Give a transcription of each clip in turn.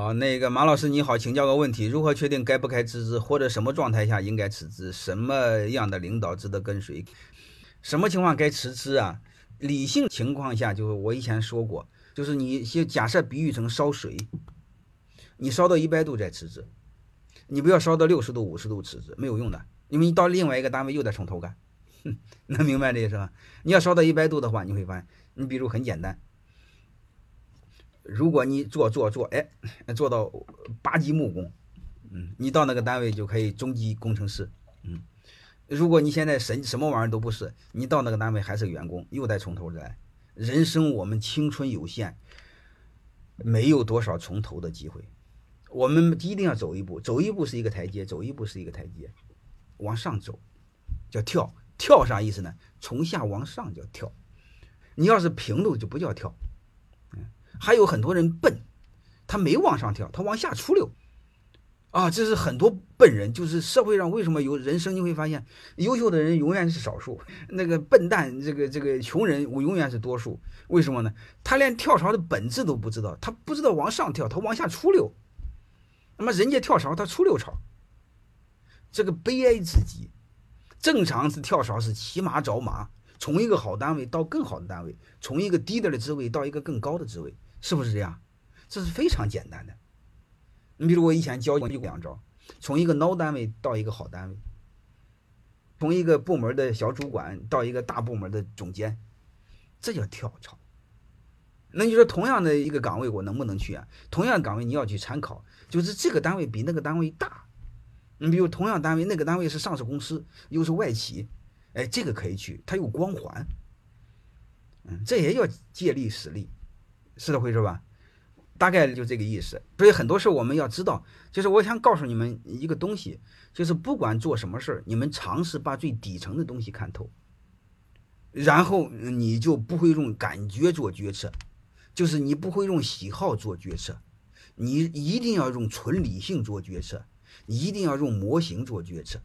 好，那个马老师你好，请教个问题：如何确定该不该辞职，或者什么状态下应该辞职？什么样的领导值得跟随？什么情况该辞职啊？理性情况下，就是我以前说过，就是你先假设比喻成烧水，你烧到一百度再辞职，你不要烧到六十度、五十度辞职，没有用的，因为你到另外一个单位又得从头干。哼能明白这意思吧？你要烧到一百度的话，你会发现，你比如很简单。如果你做做做，哎，做到八级木工，嗯，你到那个单位就可以中级工程师，嗯。如果你现在什什么玩意儿都不是，你到那个单位还是个员工，又得从头来。人生我们青春有限，没有多少从头的机会。我们一定要走一步，走一步是一个台阶，走一步是一个台阶，往上走，叫跳。跳啥意思呢？从下往上叫跳。你要是平路就不叫跳。还有很多人笨，他没往上跳，他往下出溜，啊，这是很多笨人。就是社会上为什么有人生，你会发现优秀的人永远是少数，那个笨蛋，这个这个穷人，我永远是多数。为什么呢？他连跳槽的本质都不知道，他不知道往上跳，他往下出溜。那么人家跳槽，他出溜槽，这个悲哀至极。正常是跳槽是骑马找马，从一个好单位到更好的单位，从一个低点的职位到一个更高的职位。是不是这样？这是非常简单的。你比如我以前教过两招，从一个孬单位到一个好单位，从一个部门的小主管到一个大部门的总监，这叫跳槽。那你说同样的一个岗位，我能不能去啊？同样岗位你要去参考，就是这个单位比那个单位大。你比如同样单位，那个单位是上市公司，又是外企，哎，这个可以去，它有光环。嗯，这也叫借力使力。是这回事吧？大概就这个意思。所以很多事我们要知道，就是我想告诉你们一个东西，就是不管做什么事，你们尝试把最底层的东西看透，然后你就不会用感觉做决策，就是你不会用喜好做决策，你一定要用纯理性做决策，一定要用模型做决策。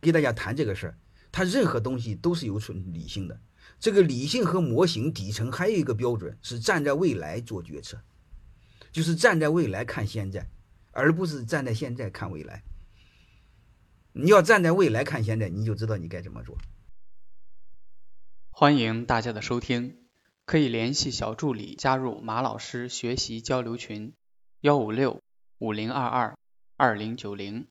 给大家谈这个事儿，它任何东西都是有纯理性的。这个理性和模型底层还有一个标准是站在未来做决策，就是站在未来看现在，而不是站在现在看未来。你要站在未来看现在，你就知道你该怎么做。欢迎大家的收听，可以联系小助理加入马老师学习交流群：幺五六五零二二二零九零。